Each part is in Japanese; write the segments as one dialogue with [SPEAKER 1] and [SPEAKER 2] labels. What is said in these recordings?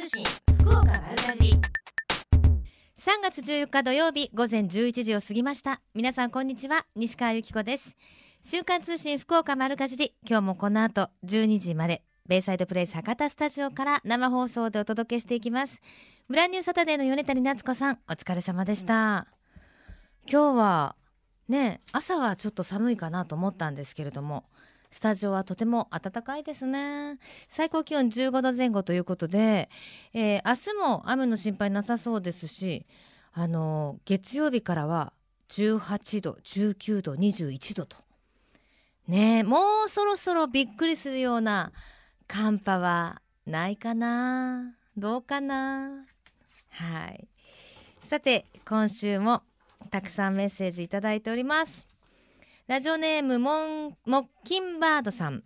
[SPEAKER 1] 通信福岡丸かじり。3月14日土曜日午前11時を過ぎました。皆さんこんにちは西川由紀子です。週刊通信福岡丸かじり。今日もこの後12時までベイサイドプレイス博多スタジオから生放送でお届けしていきます。ブランニューサタデーの米谷夏子さんお疲れ様でした、今日はね朝はちょっと寒いかなと思ったんですけれどもスタジオはとても暖かいですね。最高気温15度前後ということで、えー、明日も雨の心配なさそうですしあの月曜日からは18度19度21度と。ねもうそろそろびっくりするような寒波はないかな。どうかな。はい。さて今週もたくさんメッセージいただいております。ラジオネームモンモッキンバードさん。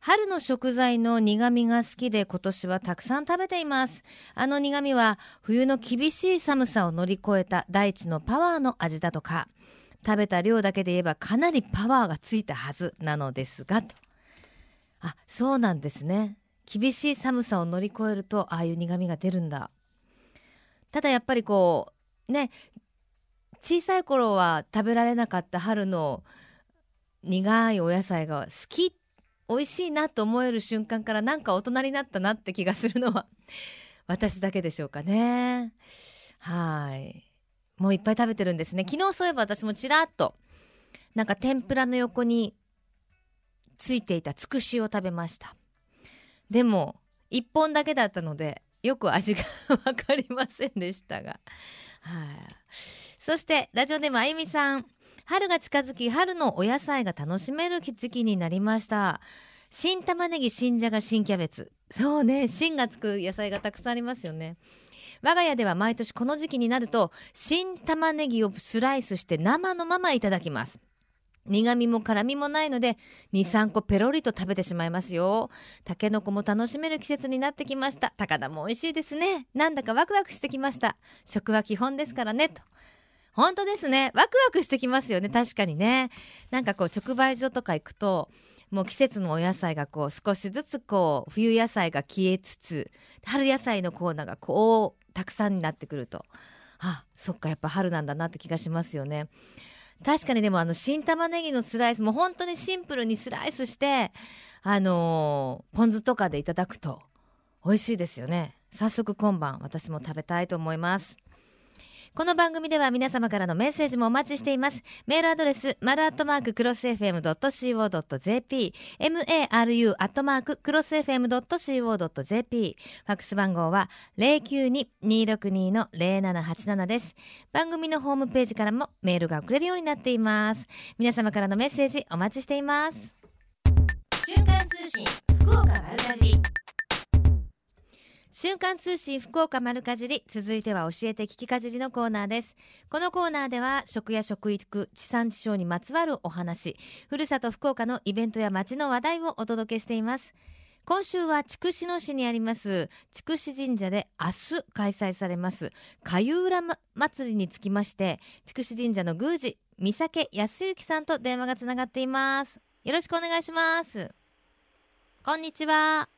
[SPEAKER 1] 春の食材の苦味が好きで今年はたくさん食べています。あの苦味は冬の厳しい寒さを乗り越えた大地のパワーの味だとか。食べた量だけで言えばかなりパワーがついたはずなのですがと。あそうなんですね。厳しい寒さを乗り越えるとああいう苦味が出るんだ。ただやっぱりこうね小さい頃は食べられなかった春の苦いお野菜が好き美味しいなと思える瞬間からなんか大人になったなって気がするのは 私だけでしょうかね。はい。もういっぱい食べてるんですね。昨日そういえば私もちらっとなんか天ぷらの横についていたつくしを食べました。でも1本だけだったのでよく味が 分かりませんでしたが。はい。そしてラジオネームあゆみさん。春が近づき春のお野菜が楽しめる時期になりました。新玉ねぎ新じゃが新キャベツ。そうね新がつく野菜がたくさんありますよね。我が家では毎年この時期になると新玉ねぎをスライスして生のままいただきます。苦味も辛みもないので23個ペロリと食べてしまいますよ。たけのこも楽しめる季節になってきました。高菜も美味しいですね。なんだかワクワクしてきました。食は基本ですからね。と本当ですね。ワクワクしてきますよね。確かにね。なんかこう直売所とか行くともう季節のお野菜がこう少しずつこう冬野菜が消えつつ春野菜のコーナーがこうたくさんになってくると。あそっかやっぱ春なんだなって気がしますよね。確かにでもあの新玉ねぎのスライスも本当にシンプルにスライスしてあのー、ポン酢とかでいただくと美味しいですよね。早速今晩私も食べたいと思います。この番組では皆様からのメッセージもお待ちしています。メールアドレスマルアットマーククロス FM.co.jp maru アットマーククロス FM.co.jp ファックス番号は092-262-0787です。番組のホームページからもメールが送れるようになっています。皆様からのメッセージお待ちしています。瞬間通信福岡丸かじ瞬間通信福岡丸かじり続いては教えて聞きかじりのコーナーです。このコーナーでは食や食育地産地消にまつわるお話ふるさと福岡のイベントや街の話題をお届けしています。今週は筑紫野市にあります筑紫神社で明日開催されます粥浦祭りにつきまして筑紫神社の宮司三宅康之さんと電話がつながっています。よろしくお願いします。こんにちは。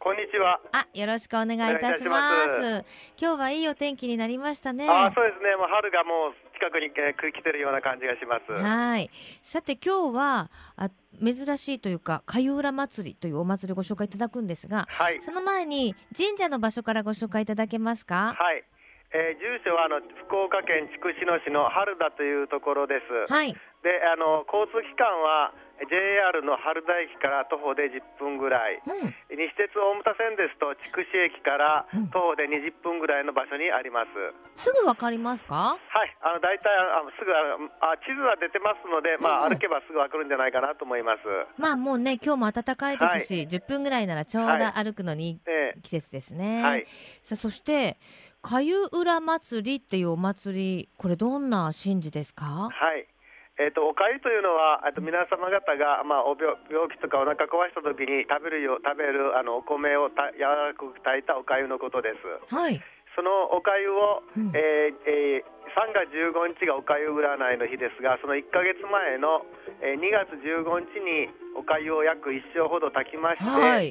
[SPEAKER 2] こんにちは。
[SPEAKER 1] あ、よろしくお願いいたします今日はいいお天気になりましたね。
[SPEAKER 2] あ、そうですね。もう春がもう近くに、えー、来てるような感じがします。
[SPEAKER 1] はい。さて今日はあ珍しいというか粥浦祭りというお祭りをご紹介いただくんですが、
[SPEAKER 2] はい、
[SPEAKER 1] その前に神社の場所からご紹介いただけますか？
[SPEAKER 2] はい。えー、住所はあの福岡県筑紫野市の春田というところです。
[SPEAKER 1] はい。
[SPEAKER 2] で、あの交通機関は JR の春田駅から徒歩で10分ぐらい、うん、西鉄大牟田線ですと筑紫駅から徒歩で20分ぐらいの場所にあります、
[SPEAKER 1] すぐわかりますか？
[SPEAKER 2] はい。あの大体あすぐあ地図は出てますので、まあ、歩けばすぐわかるんじゃないかなと思います。
[SPEAKER 1] まあもうね今日も暖かいですし、はい、10分ぐらいならちょうど歩くのに季節ですね、はい、さあそして粥浦祭りっていうお祭りこれどんな神事ですか？
[SPEAKER 2] はいえーと、おかゆというのは、と皆様方が、まあ、お病病気とかお腹壊した時に食べるよ食べるあのお米をた柔らかく炊いたおかゆのことです。
[SPEAKER 1] はい、
[SPEAKER 2] そのおかゆを、うん、えーえー、3月15日がおかゆ占いの日ですが、その1か月前の、えー、2月15日におかゆを約1升ほど炊きまして、はい、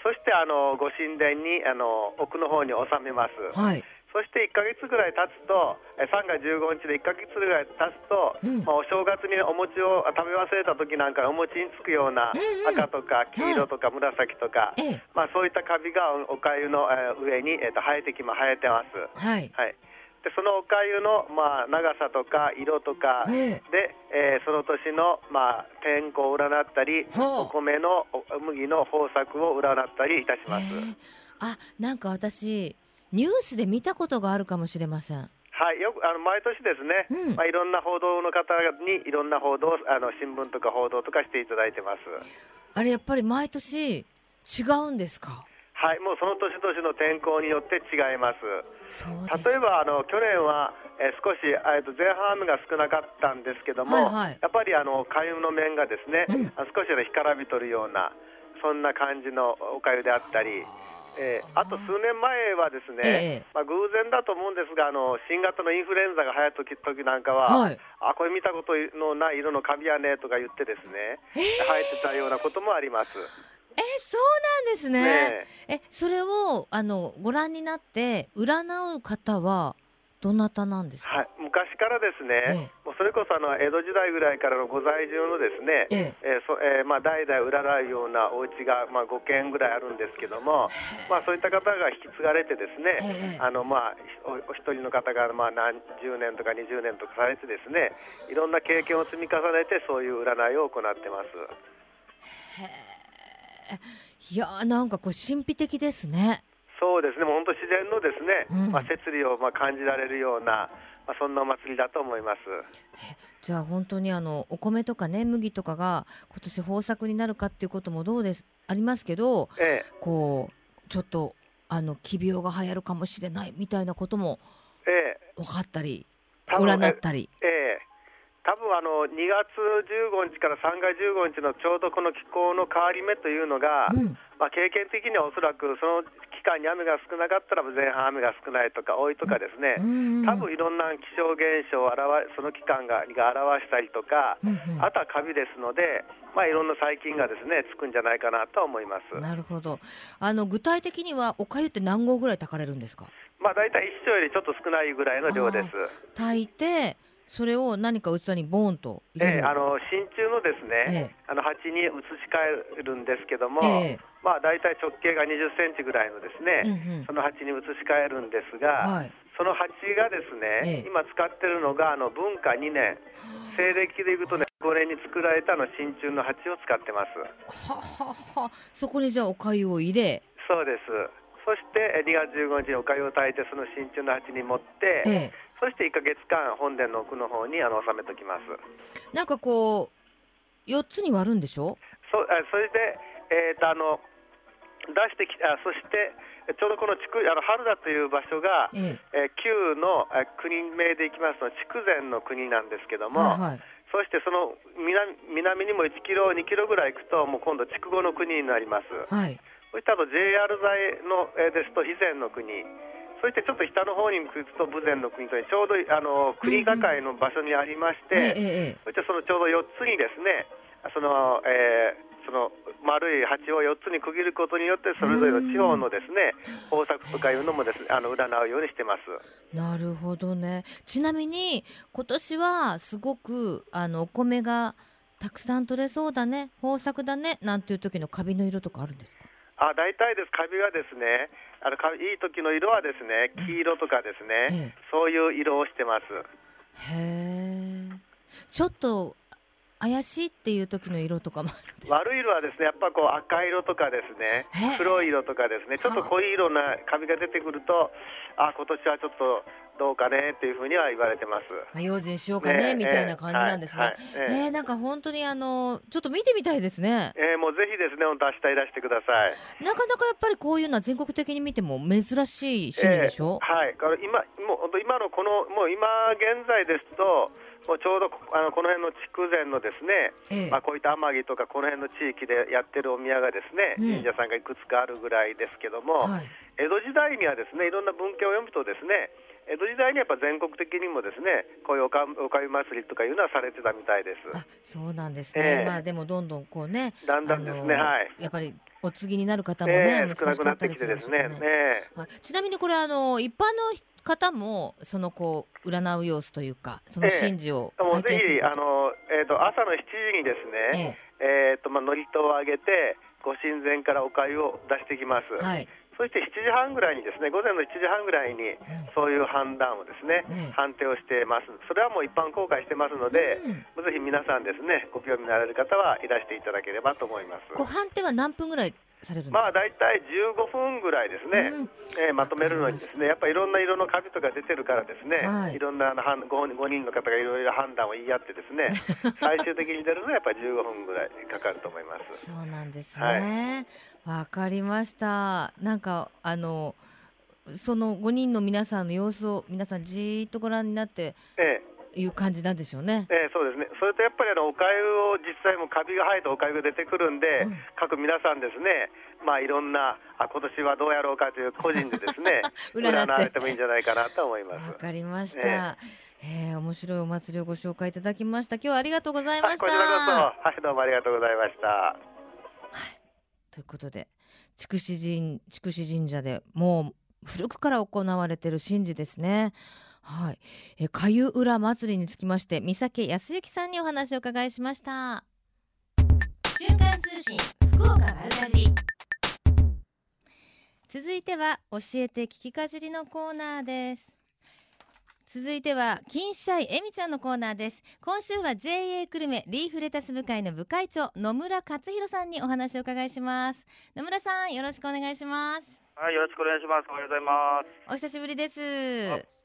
[SPEAKER 2] そしてあのご神殿にあの奥の方に収めます。
[SPEAKER 1] はい。
[SPEAKER 2] そして1か月ぐらい経つと、え3月15日で1か月ぐらい経つと、
[SPEAKER 1] うん
[SPEAKER 2] まあ、お正月にお餅を食べ忘れた時なんかお餅につくような
[SPEAKER 1] うんうん
[SPEAKER 2] 赤とか黄色とか紫とか、
[SPEAKER 1] ええ。
[SPEAKER 2] まあ、そういったカビがおかゆの、えー上に、えー、と生えてきま生えてます。
[SPEAKER 1] はい。
[SPEAKER 2] はい、でそのおかゆの、まあ、長さとか色とか
[SPEAKER 1] え
[SPEAKER 2] で、えーその年の、まあ、天候を占ったりお米のお麦の豊作を占ったりいたします。
[SPEAKER 1] ええあ、なんか私、ニュースで見たことがあるかもしれません。
[SPEAKER 2] はい、よくあの毎年ですね、
[SPEAKER 1] うん
[SPEAKER 2] まあ、いろんな報道の方にいろんな報道をあの新聞とか報道とかしていただいてます。
[SPEAKER 1] あれ、やっぱり毎年違うんですか？
[SPEAKER 2] はい、もうその年々の天候によって違います。例えばあの去年は、えー少しえーと前半雨が少なかったんですけども、
[SPEAKER 1] はいはい
[SPEAKER 2] やっぱりあの海運の面がですね、
[SPEAKER 1] うん
[SPEAKER 2] あ少し干からびとるようなそんな感じのおかゆであったり。えーあと数年前はですね、
[SPEAKER 1] ええ
[SPEAKER 2] まあ、偶然だと思うんですがあの新型のインフルエンザが流行った時時なんかは、
[SPEAKER 1] はい
[SPEAKER 2] あこれ見たことのない色のカビやねとか言ってですね、生えてたようなこともあります。
[SPEAKER 1] え、そうなんですね。
[SPEAKER 2] ね
[SPEAKER 1] え、それを、あの、ご覧になって、占う方は、どなたなんですか？
[SPEAKER 2] はい、昔からですね、
[SPEAKER 1] ええ。
[SPEAKER 2] もうそれこそあの江戸時代ぐらいからのご在住のですね、
[SPEAKER 1] ええ。
[SPEAKER 2] えーそえーまあ、代々占うようなお家がまあ5軒ぐらいあるんですけども、まあ、そういった方が引き継がれてですね、
[SPEAKER 1] ええ。
[SPEAKER 2] あのまあ、おお一人の方がまあ何十年とか20年とかされてですねいろんな経験を積み重ねてそういう占いを行ってます。
[SPEAKER 1] いやーなんかこう神秘的ですね。
[SPEAKER 2] そうですね、もう本当自然のですね、
[SPEAKER 1] うん。
[SPEAKER 2] まあ、摂理をまあ感じられるような、まあ、そんなお祭りだと思います。
[SPEAKER 1] じゃあ本当にあのお米とかね麦とかが今年豊作になるかっていうこともどうですありますけど
[SPEAKER 2] ええ。
[SPEAKER 1] こうちょっとあの奇病が流行るかもしれないみたいなことも
[SPEAKER 2] ええ。
[SPEAKER 1] 分かったり占ったり。
[SPEAKER 2] ええ多分あの2月15日から3月15日のちょうどこの気候の変わり目というのが、
[SPEAKER 1] うん。
[SPEAKER 2] まあ、経験的にはおそらくその期間に雨が少なかったら前半雨が少ないとか多いとかですね、
[SPEAKER 1] うんうん
[SPEAKER 2] 多分いろんな気象現象を表その期間がが表したりとか、
[SPEAKER 1] うんうん。
[SPEAKER 2] あとはカビですので、まあ、いろんな細菌がですねつくんじゃないかなとは思います。
[SPEAKER 1] なるほど。あの具体的にはおかゆって何合ぐらい炊かれるんですか？
[SPEAKER 2] まあ、大体一升よりちょっと少ないぐらいの量です。
[SPEAKER 1] 炊いてそれを何か器にボーンと
[SPEAKER 2] ええあの真鍮のですね、
[SPEAKER 1] ええ。
[SPEAKER 2] あの鉢に移し替えるんですけども、
[SPEAKER 1] ええ。
[SPEAKER 2] まあ大体直径が20センチぐらいのですね、
[SPEAKER 1] うんうん。
[SPEAKER 2] その鉢に移し替えるんですが、
[SPEAKER 1] はい。
[SPEAKER 2] その鉢がですね、
[SPEAKER 1] ええ。
[SPEAKER 2] 今使ってるのがあの文化2年、西暦でいうとね5年に作られたあの真鍮の鉢を使ってます。
[SPEAKER 1] はははそこにじゃあおかゆを入れ。
[SPEAKER 2] そうです。そしてえ2月15日におかゆを炊いてその真鍮の鉢に持って、
[SPEAKER 1] ええ。
[SPEAKER 2] そして1ヶ月間本殿の奥の方にあの収めときます。
[SPEAKER 1] なんかこう4つに割るんでしょ？
[SPEAKER 2] そそれで、えーとあの出してきあそしてえちょうどこの地区あの春田という場所が、
[SPEAKER 1] え
[SPEAKER 2] え。ー旧のえ国名でいきますと筑前の国なんですけど
[SPEAKER 1] え
[SPEAKER 2] も、
[SPEAKER 1] はいはい。
[SPEAKER 2] そしてその南南にも1キロ、2キロぐらい行くと、もう今度、筑後の国になります。
[SPEAKER 1] はい
[SPEAKER 2] そしてあと JR 材の、えーですと、肥前の国、そしてちょっと北の方に行くと、豊前の国という、ちょうどあの国境の場所にありまして、そしてそのちょうど4つにですね、その、えーその丸い鉢を4つに区切ることによって、それぞれの地方のですね、豊作とかいうのもですね、あの占うようにしてます。
[SPEAKER 1] なるほどね。ちなみに今年はすごくあのお米がたくさん取れそうだね豊作だねなんていう時のカビの色とかあるんですか？
[SPEAKER 2] あ大体です、カビがですね、あのかいい時の色はですね、黄色とかですね、
[SPEAKER 1] ええ。
[SPEAKER 2] そういう色をしてます。
[SPEAKER 1] へえちょっと怪しいっていう時の色とかもあるんですか？
[SPEAKER 2] 悪い色はですね、やっぱこう赤色とかですね黒い色とかですね、ちょっと濃い色なカビが出てくると、あ今年はちょっとどうかねっていうふうには言われてます。
[SPEAKER 1] まあ用心しようかね
[SPEAKER 2] ね
[SPEAKER 1] みたいな感じなんですね。
[SPEAKER 2] はいはいええ
[SPEAKER 1] えーなんか本当にあのちょっと見てみたいですね。
[SPEAKER 2] えーもうぜひですね、本当、明日いらしてください。
[SPEAKER 1] なかなかやっぱりこういうのは全国的に見ても珍しい趣味でしょ、
[SPEAKER 2] えーはい、だから今、もう今のこの、もう今現在ですと、もうちょうどこあのこの辺の筑前のですね、
[SPEAKER 1] ええ。
[SPEAKER 2] まあ、こういった天城とか、この辺の地域でやってるお宮がですね、
[SPEAKER 1] うん。
[SPEAKER 2] 神社さんがいくつかあるぐらいですけども、
[SPEAKER 1] はい。
[SPEAKER 2] 江戸時代にはですねいろんな文献を読むとですね江戸時代にやっぱ全国的にもですねこういうおかおかゆ祭りとかいうのはされてたみたいです。
[SPEAKER 1] あそうなんですね、
[SPEAKER 2] ええ
[SPEAKER 1] まあでもどんどんこうね
[SPEAKER 2] だんだんですねはい
[SPEAKER 1] やっぱりお次になる方もね、
[SPEAKER 2] えー、少なくなってきてですね。ね
[SPEAKER 1] はい、ちなみにこれあの一般の方もそのこう占う様子というかその神事を
[SPEAKER 2] 体験する、えー、ぜひあのえっ、ー、と朝の7時にですね、えっ、ー、とまあ祝詞をあげてご神前からお粥を出してきます。はい。そして7時半ぐらいにですね午前の7時半ぐらいにそういう判断をですね、うん、判定をしてます。それはもう一般公開してますので、うん、ぜひ皆さんですねご興味のある方はいらしていただければと思います。
[SPEAKER 1] 判定は何分ぐらいされる
[SPEAKER 2] まあ大体15分ぐらいですね、うん、えー、まとめるのにですねやっぱりいろんな色のカビとか出てるからですね、はい、いろんな 5, 5人の方がいろいろ判断を言い合ってですね 最終的に出るのはやっぱり15分ぐらいかかると思います。
[SPEAKER 1] そうなんですね。わ、はい、かりました。なんかあのその5人の皆さんの様子を皆さんじーっとご覧になって、ええいう感じなんでしょうね。
[SPEAKER 2] えー、そうですね。それとやっぱりあのおかゆを実際もカビが生えたおかゆが出てくるんで、うん、各皆さんですね、まあいろんなあ今年はどうやろうかという個人でですね 占われてもいいんじゃないかなと思います。
[SPEAKER 1] わかりました。えー、えー、面白いお祭りをご紹介いただきました。今日はありがとうございました。
[SPEAKER 2] はい、はい、どうもありがとうございました。は
[SPEAKER 1] い、ということで、筑紫神筑紫神社でもう古くから行われている神事ですね。はい、えかゆ浦祭りにつきまして三崎康之さんにお話を伺いしました。瞬間通信福岡丸かじ続いては教えて聞きかじりのコーナーです。続いては金シャイえみちゃんのコーナーです。今週は JA 久留米リーフレタス部会の部会長野村克弘さんにお話を伺いします。野村さんよろしくお願いします。
[SPEAKER 3] はいよろしくお願いします。おはようございます。
[SPEAKER 1] お久しぶりです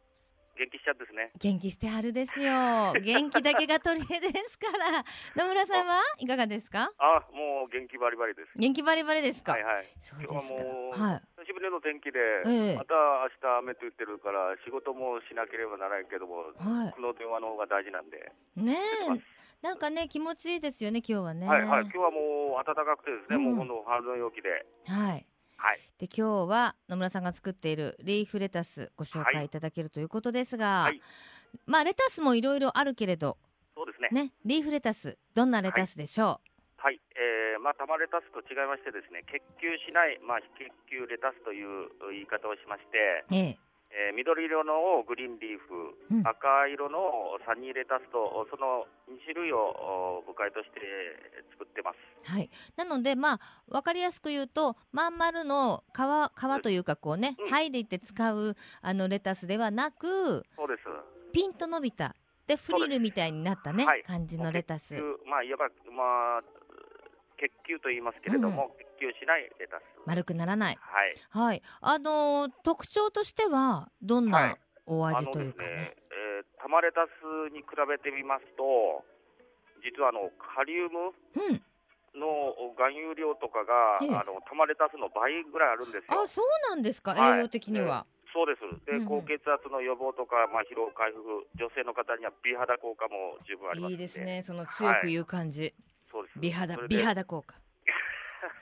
[SPEAKER 3] 元気しちゃですね。
[SPEAKER 1] 元気してはるですよ。元気だけが取り柄ですから。野村さんはいかがですか？
[SPEAKER 3] あ、もう元気バリバリです。
[SPEAKER 1] 元気バリバリですか？
[SPEAKER 3] はいはい。そうですか。はい。久しぶりの天気で、えー、また明日雨と言ってるから仕事もしなければならないけども、はい、この電話の方が大事なんで。
[SPEAKER 1] ねなんかね気持ちいいですよね今日はね。
[SPEAKER 3] はいはい。今日はもう暖かくてですね、うん、もう今度春の陽気で。
[SPEAKER 1] はい。
[SPEAKER 3] はい、
[SPEAKER 1] で今日は野村さんが作っているリーフレタスご紹介い。ただけるということですが、はい、まあレタスもいろいろあるけれど
[SPEAKER 3] そうですね
[SPEAKER 1] ねリーフレタスどんなレタスでしょ
[SPEAKER 3] う？はい、はい、えー、まあ玉レタスと違いましてですね結球しないまあ非結球レタスという言い方をしまして、えええー、緑色のグリーンリーフ、うん、赤色のサニーレタスとその2種類を部会として作ってます。
[SPEAKER 1] はい。なのでまあ分かりやすく言うとまん丸の皮皮というかこうね、うん、剥いでいって使うあのレタスではなく、
[SPEAKER 3] そうです。
[SPEAKER 1] ピンと伸びたでフリルみたいになったね、はい、感じのレタス。
[SPEAKER 3] まあいわばまあ結球と言いますけれども、うん、結球しないレタス。
[SPEAKER 1] 丸くならない。
[SPEAKER 3] はい、
[SPEAKER 1] はい、あのー、特徴としてはどんなお味というかね、はい、ね
[SPEAKER 3] えー、玉レタスに比べてみますと実はあのカリウム、うん。の含有量とかが、ええ、あの玉レタスの倍ぐらいあるんですよ。
[SPEAKER 1] あ、そうなんですか、はい、栄養的には。
[SPEAKER 3] そうです。で、うんうん、高血圧の予防とか、まあ、疲労回復、女性の方には美肌効果も十分あります
[SPEAKER 1] いいですね、その強く言う感じ。はいそうです。美肌美肌効果。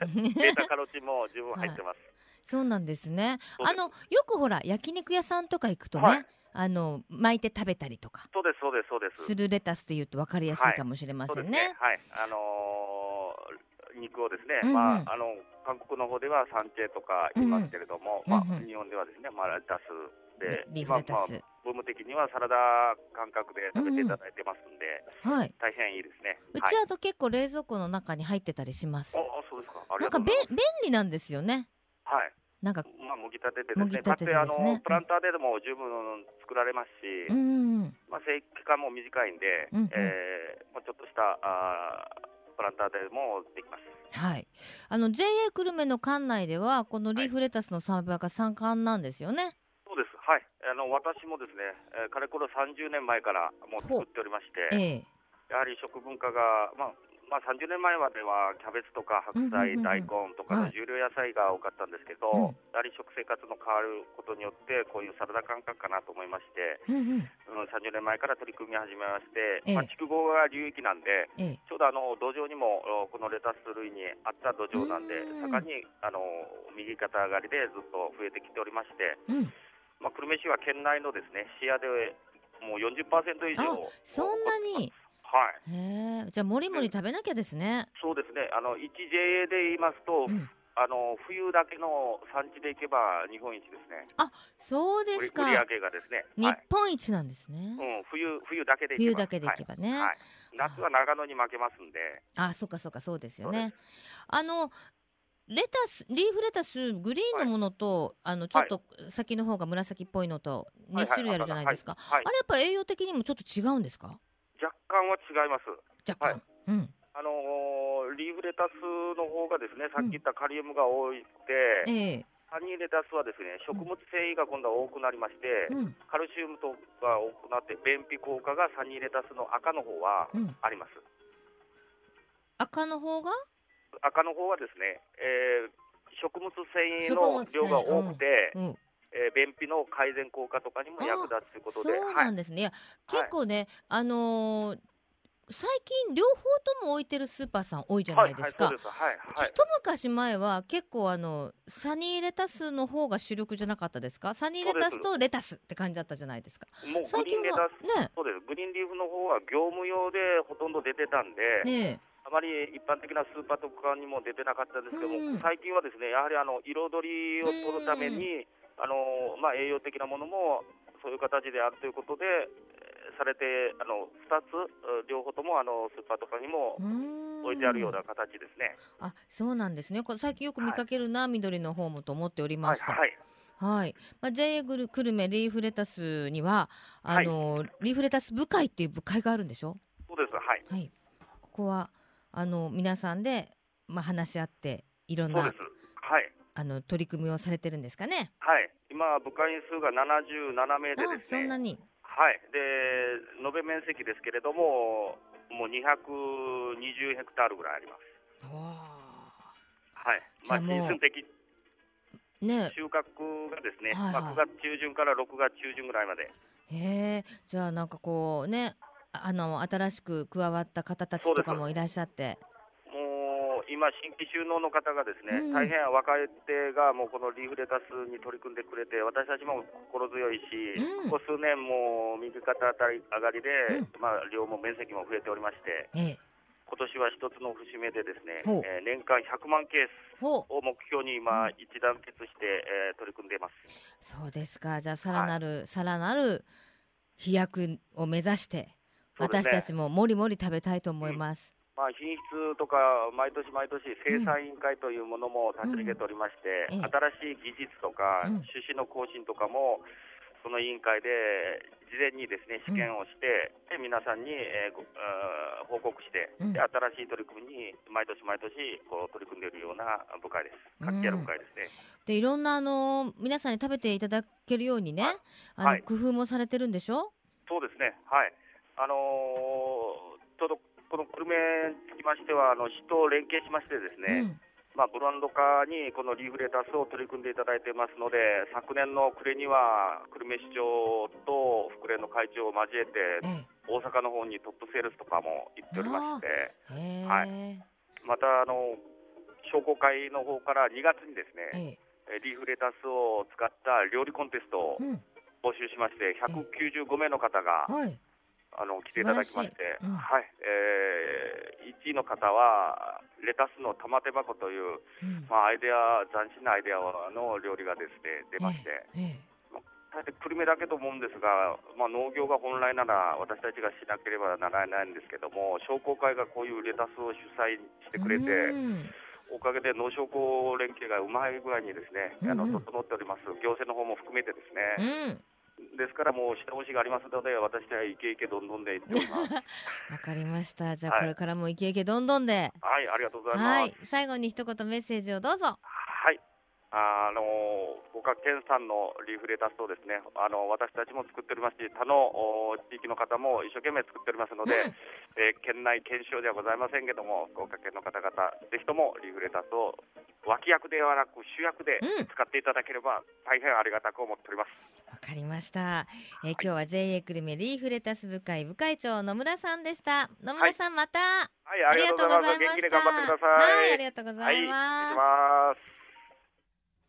[SPEAKER 3] ベータカロチンも十分入ってます、はい、
[SPEAKER 1] そうなんですね。あのよくほら焼肉屋さんとか行くとね、はい、あの巻いて食べたりとか。
[SPEAKER 3] そうですそうですそうです。
[SPEAKER 1] するレタスというと分かりやすいかもしれませんね、ね、
[SPEAKER 3] はい、あのー、肉をですね、うんうん、まああの韓国の方ではサンチェとか言いますけれども、うんうん、まあ、日本ではですね、まあ、レタスで、
[SPEAKER 1] リーフレタス、まあまあ
[SPEAKER 3] ブーム的にはサラダ感覚で食べていただいてますんで、うん、はい、大変いいですね。
[SPEAKER 1] うちはと結構冷蔵庫の中に入ってたりします。
[SPEAKER 3] あ、そうですか。
[SPEAKER 1] なんかべ便利なんですよね。
[SPEAKER 3] はい。
[SPEAKER 1] なんか、
[SPEAKER 3] まあ、もぎたてでですね、てあのプランターでも十分作られますし、うん、まあ、生期間も短いんで、うんうん、えー、まあ、ちょっとしたあプランターでもできます。
[SPEAKER 1] はい。あの JA 久留米の館内ではこのリーフレタスの栽培が盛んなんですよね。はい。
[SPEAKER 3] あの私もですね、えー、かれこれ30年前からもう作っておりまして、えー、やはり食文化が、まあまあ、30年前まではキャベツとか白菜、うんうんうん、大根とかの重量野菜が多かったんですけど、はい、やはり食生活の変わることによってこういうサラダ感覚かなと思いまして、うんうん、30年前から取り組み始めまして、えー、まあ、筑後が流域なんで、えー、ちょうどあの土壌にもこのレタス類に合った土壌なんで盛んにあの右肩上がりでずっと増えてきておりまして。うんまあ、久留米市は県内のですねシェアでもう40%以上
[SPEAKER 1] そんなに？
[SPEAKER 3] は
[SPEAKER 1] いへじゃあもりもり食べなきゃですね
[SPEAKER 3] そうですねあの 1JA で言いますと、うん、あの冬だけの産地でいけば日本一ですね。
[SPEAKER 1] あ、そうですか。
[SPEAKER 3] 売り上げがですね。
[SPEAKER 1] 日本一なんですね。
[SPEAKER 3] はい、うん、冬冬だけで
[SPEAKER 1] 冬だけでいけばね、はい、
[SPEAKER 3] 夏は長野に負けますんで。
[SPEAKER 1] あ、そっかそっかそうですよね。あのレタスリーフレタスグリーンのものと、はい、あのちょっと先の方が紫っぽいのと2種類あるじゃないですか、あれやっぱ栄養的にもちょっと違うんですか？
[SPEAKER 3] 若干は違います。
[SPEAKER 1] 若干、うん、
[SPEAKER 3] あのー、リーフレタスの方がですねさっき言ったカリウムが多いって、うん、え。ーサニーレタスはですね食物繊維が今度は多くなりまして、うん、カルシウムとか多くなって便秘効果がサニーレタスの赤の方はあります、
[SPEAKER 1] 赤の方が
[SPEAKER 3] 赤の方はですね、えー、食物繊維の量が多くて、うんうん、えー、便秘の改善効果とかにも役立つということで。
[SPEAKER 1] そうなんですね。はい、結構ね、あのー最近両方とも置いてるスーパーさん多いじゃないですか。はいはい、一昔前は結構あのサニーレタスの方が主力じゃなかったですか？サニーレタスとレタスって感じだったじゃないですか。
[SPEAKER 3] もう最近はね、そうです。グリーンリーフの方は業務用でほとんど出てたんで、ね、あまり一般的なスーパーとかにも出てなかったんですけども、うん、最近はですねやはりあの彩りを取るために、あのまあ、栄養的なものもそういう形であるということで、されてあの2つ両方ともあのスーパーとかにも置いてあるような形ですね。
[SPEAKER 1] あそうなんですね。これ最近よく見かけるな、はい、緑の方もと思っておりました。はい、はいはい。まあ、JA グルクルメリーフレタスにはあの、はい、リーフレタス部会っていう部会があるんでしょ？
[SPEAKER 3] そうですはい、
[SPEAKER 1] はい、ここはあの皆さんで、まあ、話し合っていろんな、はい、あの取り組みをされてるんですかね？
[SPEAKER 3] はい、今部会員数が77名でです
[SPEAKER 1] ね。そんなに。
[SPEAKER 3] はい。で延べ面積ですけれども、もう220ヘクタールぐらいあります。はい。まあシーズン的ね、収穫がですね、はいはい、まあ、9月中旬から6月中旬ぐらいまで。
[SPEAKER 1] へえ、じゃあなんかこうね、あの新しく加わった方たちとかもいらっしゃって。
[SPEAKER 3] もう今、新規収納の方がですね、うん、大変若手がもうこのリーフレタスに取り組んでくれて、私たちも心強いし、うん、ここ数年も右肩当たり上がりで、うん、まあ、量も面積も増えておりまして、ええ、今年は一つの節目でですね、えー、年間100万ケースを目標に今、一団結して、えー、取り組んでいます。
[SPEAKER 1] そうですか、じゃあ、さらなる、はい、さらなる飛躍を目指して、私たちももりもり食べたいと思います。
[SPEAKER 3] まあ、品質とか毎年毎年生産委員会というものも立ち上げておりまして、うん。うん、新しい技術とか、種子の更新とかもその委員会で事前にですね試験をして、で皆さんに、えー、報告して、で新しい取り組みに毎年毎年こう取り組んでいるような部会です。活気ある部会ですね。
[SPEAKER 1] でいろんなあの皆さんに食べていただけるようにね、あの、工夫もされてるんでしょ？
[SPEAKER 3] そうですね。はい。あのー、ちょうどこの久留米につきましては、あの市と連携しましてですね、うん、まあ、ブランド化にこのリーフレタスを取り組んでいただいてますので、昨年の暮れには久留米市長と福連の会長を交えて、大阪の方にトップセールスとかも行っておりまして、はい、またあの商工会の方から2月にですね、リーフレタスを使った料理コンテストを募集しまして、195名の方が、はいあの来ていただきまして、うん、はい。えー、1位の方はレタスの玉手箱という、うん、まあ、アイデア斬新なアイデアの料理がですね出まして。ええ大体久留米だけと思うんですが、まあ、農業が本来なら私たちがしなければならないんですけども商工会がこういうレタスを主催してくれて、おかげで農商工連携がうまい具合にですね、あの整っております。行政の方も含めてですね、ですからもう下押しがありますので私はイケイケどんどんで
[SPEAKER 1] わかりました。じゃあこれからもイケイケどんどんで。
[SPEAKER 3] はい、ありがとうございます、はい、
[SPEAKER 1] 最後に一言メッセージをどうぞ。
[SPEAKER 3] はいあの五角県産のリーフレタスとですねあの私たちも作っておりますし他の地域の方も一生懸命作っておりますので、うん、えー、県内検証ではございませんけども福岡県の方々ぜひともリーフレタスを脇役ではなく主役で使っていただければ大変ありがたく思っております。
[SPEAKER 1] わ、うん、かりました、えー、今日は JA 久留米リーフレタス部会部会長野村さんでした。野村さん、また、は
[SPEAKER 3] い、ありがとうございました。は
[SPEAKER 1] い、ありがとうございます。
[SPEAKER 3] はい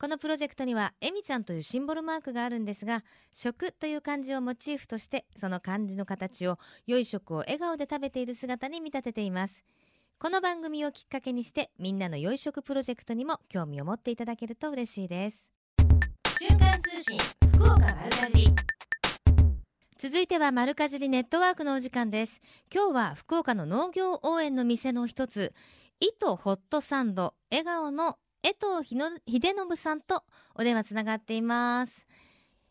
[SPEAKER 1] このプロジェクトにはえみちゃんというシンボルマークがあるんですが食という漢字をモチーフとしてその漢字の形を良い食を笑顔で食べている姿に見立てています。この番組をきっかけにしてみんなの良い食プロジェクトにも興味を持っていただけると嬉しいです。瞬間通信福岡丸かじ続いては丸かじりネットワークのお時間です。今日は福岡の農業応援の店の一つ糸ホットサンド笑顔の江藤秀信さんとお電話つながっています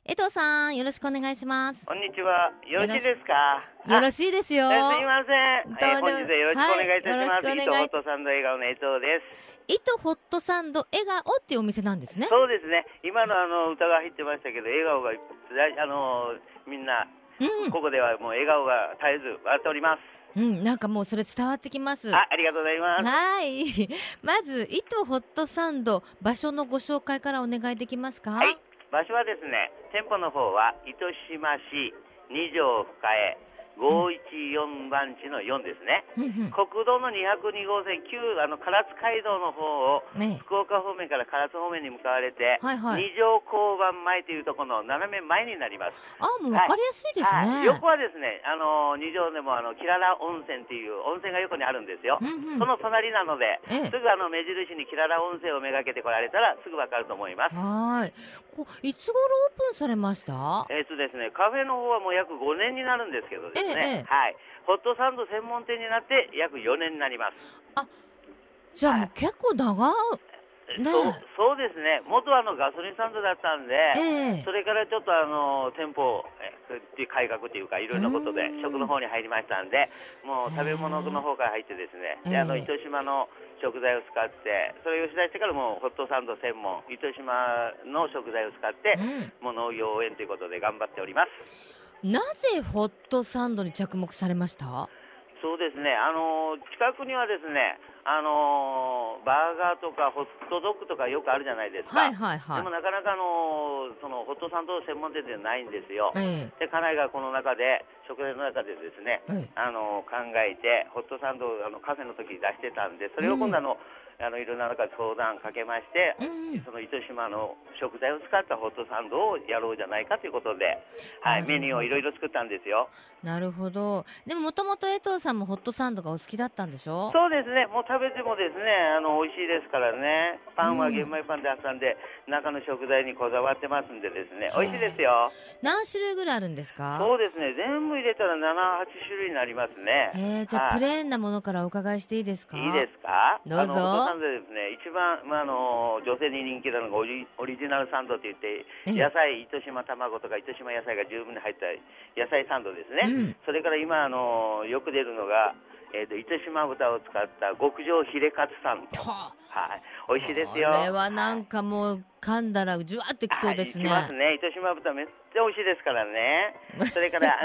[SPEAKER 1] 江藤さん、よろしくお願いします。
[SPEAKER 4] こんにちは。よろしいですか？
[SPEAKER 1] よろしいですよ。
[SPEAKER 4] すみません。えー、本日はよろしくお願いいたします。はい、糸ホットサンド笑顔の江藤です。
[SPEAKER 1] 糸ホットサンド笑顔っていうお店なんですね。
[SPEAKER 4] そうですね。今のあの歌が入ってましたけど、笑顔があのみんな、うん、ここではもう笑顔が絶えず笑っております。
[SPEAKER 1] うん、なんかもうそれ伝わってきます。
[SPEAKER 4] あ、ありがとうございます。
[SPEAKER 1] はい。まず、糸ホットサンド、場所のご紹介からお願いできますか？
[SPEAKER 4] はい。場所はですね店舗の方は糸島市二条深江514番地の4ですね、うんうん、国道の202号線旧あの唐津街道の方を、ね、福岡方面から唐津方面に向かわれて、はいはい、二条交番前というところの斜め前になります。
[SPEAKER 1] あもう分かりやすいですね、
[SPEAKER 4] はい、横はですねあの二条でもあのキララ温泉っていう温泉が横にあるんですよ、うんうん、その隣なので、ええ、すぐあの目印にキララ温泉をめがけてこられたらすぐ分かると思います。
[SPEAKER 1] はい。こいつ頃オープンされました？
[SPEAKER 4] えっ、とですねカフェの方はもう約5年になるんですけどですね、ね、はい、ホットサンド専門店になって約4年になります。
[SPEAKER 1] あじゃあもう結構長
[SPEAKER 4] ね、そうそうですね、元はあのガソリンスタンドだったんで、えー、それからちょっとあの店舗って改革というか、いろいろなことで、食の方に入りましたんで、もう食べ物の方から入ってですね、えー、であの糸島の食材を使って、それを吉田してからもうホットサンド専門、糸島の食材を使って、うん、もう農業応援ということで頑張っております。
[SPEAKER 1] なぜホットサンドに着目されました？
[SPEAKER 4] そうですね、あの近くにはですね、あのバーガーとかホットドッグとかよくあるじゃないですか、はいはいはい、でもなかなか、あのそのホットサンド専門店ではないんですよ、えー、で家内がこの中で、食材の中でですね、えー、あの考えて、ホットサンドをあのカフェの時に出してたんで、それを今度あの、うんあのいろんな中で相談かけまして、うん、その糸島の食材を使ったホットサンドをやろうじゃないかということで、はい、メニューをいろいろ作ったんですよ。
[SPEAKER 1] なるほど。でももともと江藤さんもホットサンドがお好きだったんでしょ？
[SPEAKER 4] そうですね。もう食べてもですね、あの美味しいですからね。パンは玄米パンで挟んで、うん、中の食材にこだわってますんでですね、美味しいですよ。
[SPEAKER 1] 何種類ぐらいあるんですか？
[SPEAKER 4] そうですね。全部入れたら7、8種類になりますね。
[SPEAKER 1] えー、じゃあ、プレーンなものからお伺いしていいですか？
[SPEAKER 4] いいですか？
[SPEAKER 1] どうぞ。
[SPEAKER 4] サンドですね、一番、まあ、あの女性に人気なのがオリオリジナルサンドといって、野菜、糸島卵とか糸島野菜が十分に入った野菜サンドですね、うん、それから今、あのよく出るのが、えーと、糸島豚を使った極上ヒレカツサンド。ははい、美味しいですよ。
[SPEAKER 1] これはなんかもう噛んだらじゅわってきそうですね。き
[SPEAKER 4] ますね。糸島豚めっちゃ美味しいですからね。それから、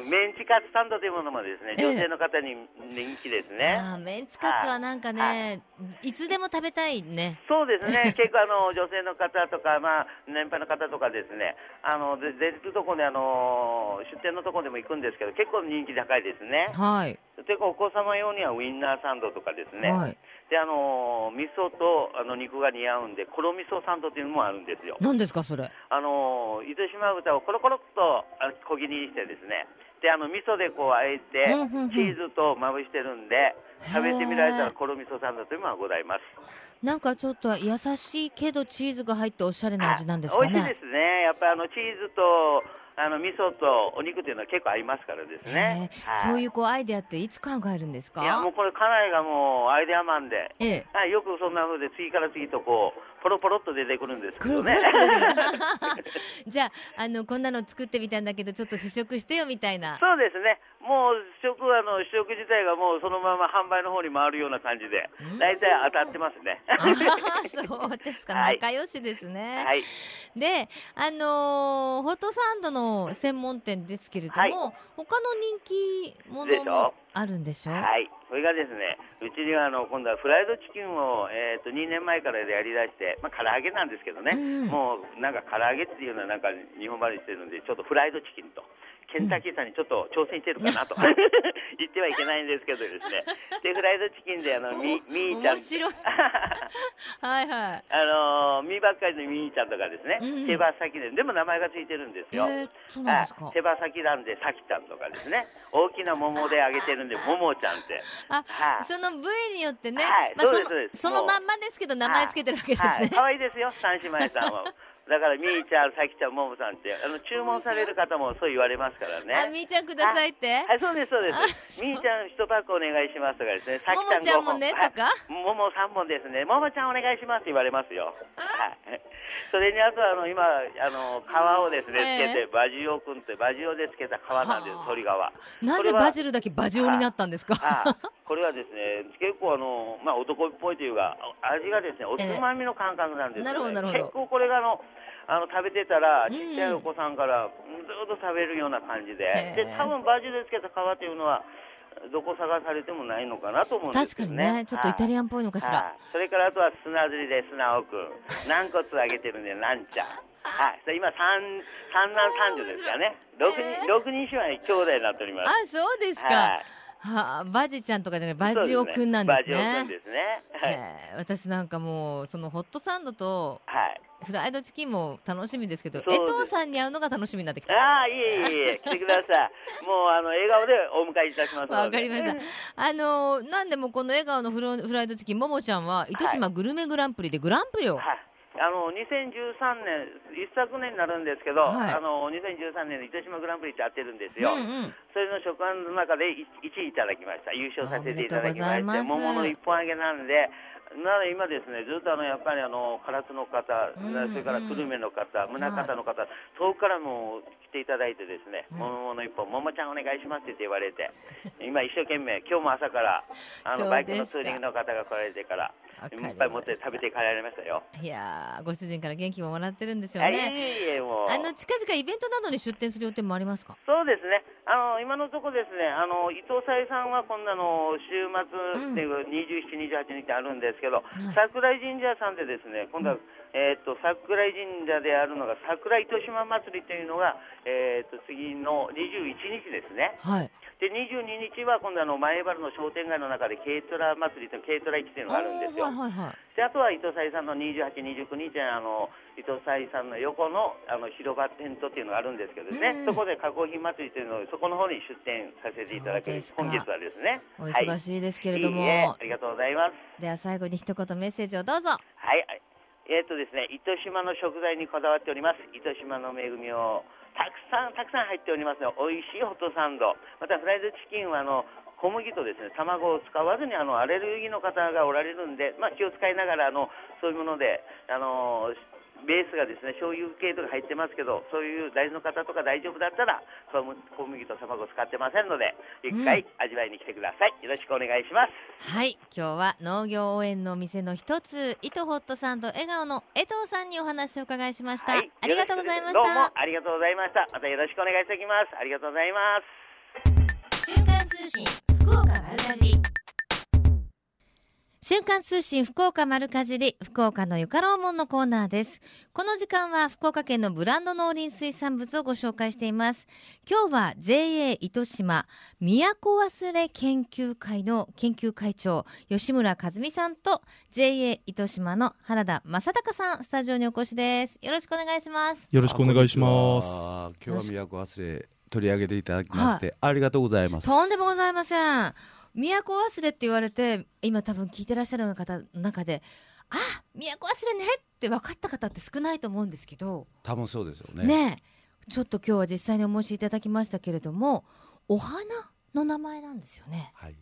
[SPEAKER 4] うん、メンチカツサンドというものもですね、女性の方に人気ですね。
[SPEAKER 1] あメンチカツはなんかね、いつでも食べたいね。
[SPEAKER 4] そうですね。結構あの女性の方とか、まあ年配の方とかですね、あの出るとこであの出店のとこでも行くんですけど、結構人気高いですね。はい。でお子様用にはウインナーサンドとかですね。はい。であの味噌とあの肉が似合うんで、黒味噌サンドというのもあるんですよ。
[SPEAKER 1] 何ですかそれ？
[SPEAKER 4] あの糸島豚をコロコロっと小切りにしてですね。であの味噌でこうあえて、チーズとまぶしてるんで食べてみられたらコロ味噌サンドというのはございます。
[SPEAKER 1] なんかちょっと優しいけどチーズが入っておしゃれな味なんですかね。
[SPEAKER 4] 美味しいですね。やっぱりあのチーズとあの味噌とお肉というのは結構合いますからですね、
[SPEAKER 1] はい、そういうこうアイデアっていつ考えるんですか？
[SPEAKER 4] いやもうこれ家内がもうアイデアマンで、ええ、はい、よくそんなふうで次から次とこうポロポロっと出てくるんですけどね。
[SPEAKER 1] じゃあ、あの、こんなの作ってみたんだけど、ちょっと試食してよみたいな。
[SPEAKER 4] そうですね。もう食あの試食自体がもうそのまま販売の方に回るような感じで、大体当たってますね。
[SPEAKER 1] あそうですか、仲良しですね。はい、で、あのー、ホットサンドの専門店ですけれども、はい、他の人気ものもあるんでしょ？
[SPEAKER 4] はい、それがですね、うちにはあの今度はフライドチキンを、えーと、2年前からやりだして、まあ、唐揚げなんですけどね、うん、もうなんか唐揚げっていうのはなんか日本語にしてるんで、ちょっとフライドチキンと。ケンタッキーさんにちょっと挑戦してるかなと。言ってはいけないんですけどですね、でフライドチキンであのみみーちゃん、面
[SPEAKER 1] 白い。はいはい、
[SPEAKER 4] あのみばっかりのみーちゃんとかですね、うん、手羽先ででも名前がついてるんですよ。えー、
[SPEAKER 1] ですか。
[SPEAKER 4] 手羽先なんでさきちゃんとかですね、大きな桃で揚げてるんでももちゃんって。
[SPEAKER 1] あ、はい、その部位によってね、はい、まあ、そうですそのまんまですけど名前つけてるわけですね。
[SPEAKER 4] 可、愛、い、いですよ三姉妹さんは。だからみーちゃん、さきちゃん、ももさんってあの注文される方もそう言われますからね。
[SPEAKER 1] あみーちゃんくださいって？
[SPEAKER 4] はい、そうですそうです。みーちゃん一パックお願いしますとかですね。
[SPEAKER 1] さきちゃんもねとか？
[SPEAKER 4] もも三本ですね。ももちゃんお願いしますって言われますよ。はい。それにあとあの今あの皮をですねつけて、バジオ君ってバジオでつけた皮なんです。鶏皮。
[SPEAKER 1] なぜバジルだけバジオになったんですか？
[SPEAKER 4] これはですね結構あのまあ男っぽいというか味がですねおつまみの感覚なんです、ね、
[SPEAKER 1] なるほどなるほど。
[SPEAKER 4] 結構これがあのあの食べてたら、ちっちゃいお子さんからずっと食べるような感じで、で多分バジルつけた皮というのは、どこ探されてもないのかなと思うんですよね。
[SPEAKER 1] 確かにね、ちょっとイタリアンっぽいのかしら。
[SPEAKER 4] それからあとは砂ずりで砂奥、軟骨あげてるんで、なんちゃん。はい、今三三男三女ですかね。六人六人姉妹兄弟になっております。
[SPEAKER 1] あ、そうですか。はいはあ、バジちゃんとかじゃない、バジオくんなんですね。バジオくんですね。はい、私なんかもう、そのホットサンドと、はい、フライドチキンも楽しみですけど、江藤さんに会うのが楽しみになってきた。
[SPEAKER 4] ああ、いえいえ来てください。もう、あの、笑顔でお迎えいたします
[SPEAKER 1] わかりました。あの、なんでもこの笑顔のフライドチキン、ももちゃんは、糸島グルメグランプリでグランプリを。はい
[SPEAKER 4] あの2013年、一昨年になるんですけど、はい、あの2013年の糸島グランプリってやってるんですよ、うんうん、それの食案の中で1位いただきました、優勝させていただきまして、桃の一本揚げなんで、なので今ですね、ずっとあのやっぱりあの唐津の方、それから久留米の方、宗像の方、遠くからも来ていただいてですね、桃の一本、桃ちゃんお願いしますって言われて、今一生懸命、今日も朝からあのバイクのツーリングの方が来られてから、いっぱい持って食べて帰られましたよ。
[SPEAKER 1] いやご主人から元気ももらってるんですよね。いえいえもうあの近々イベントなどに出店する予定もありますか？
[SPEAKER 4] そうですね。あの今のところですね、あの伊藤沙恵さんは今度の週末っていう27、28日あるんですけど、桜井神社さんでですね、今度は、うん、えっ、と桜井神社であるのが桜糸島祭りというのがえっ、と次の21日ですね。はい。で22日は今度あの前原の商店街の中で軽トラ祭りと軽トラ市というのがあるんですよ。はいはいはい、であとは伊藤沙さんの28、29日あの伊藤沙さんの横のあの広場テントっていうのがあるんですけどね、そこで加工品祭りというのをそこの方に出店させていただく今月はですね。
[SPEAKER 1] お忙しいですけれども、
[SPEAKER 4] はい、いいありがとうございます。
[SPEAKER 1] では最後に一言メッセージをどうぞ。は
[SPEAKER 4] い。えっ、ー、とですね、糸島の食材にこだわっております。糸島の恵みをたくさんたくさん入っておりますよ美味しいホットサンドまたフライドチキンはあの小麦とですね卵を使わずにあのアレルギーの方がおられるんで、まあ、気を使いながらあのそういうものであのベースがですね醤油系とか入ってますけどそういう大豆の方とか大丈夫だったら小麦と卵を使ってませんので一回味わいに来てください、うん、よろしくお願いします。
[SPEAKER 1] はい。今日は農業応援の店の一つ糸ホットサンド笑顔の江藤さんにお話を伺いしました、はい、ありがとうございました。ど
[SPEAKER 4] うもありがとうございました。またよろしくお願いしておきます。ありがとうございま
[SPEAKER 1] す。瞬間通信かじり。瞬間通信福岡丸かじり福岡のゆかろうもんのコーナーです。この時間は福岡県のブランド農林水産物をご紹介しています。今日は JA 糸島都忘れ研究会の研究会長吉村和美さんと JA 糸島の原田正孝さんスタジオにお越しです。よろしくお願いします。
[SPEAKER 5] よろしくお願いします。
[SPEAKER 6] 今日は都忘れ取り上げていただきまして、ありがとうございます。
[SPEAKER 1] とんでもございません都忘れって言われて今多分聞いてらっしゃる方の中であ都忘れねって分かった方って少ないと思うんですけど
[SPEAKER 6] 多分そうですよね。
[SPEAKER 1] ねちょっと今日は実際にお申しいただきましたけれどもお花の名前なんですよね。はい。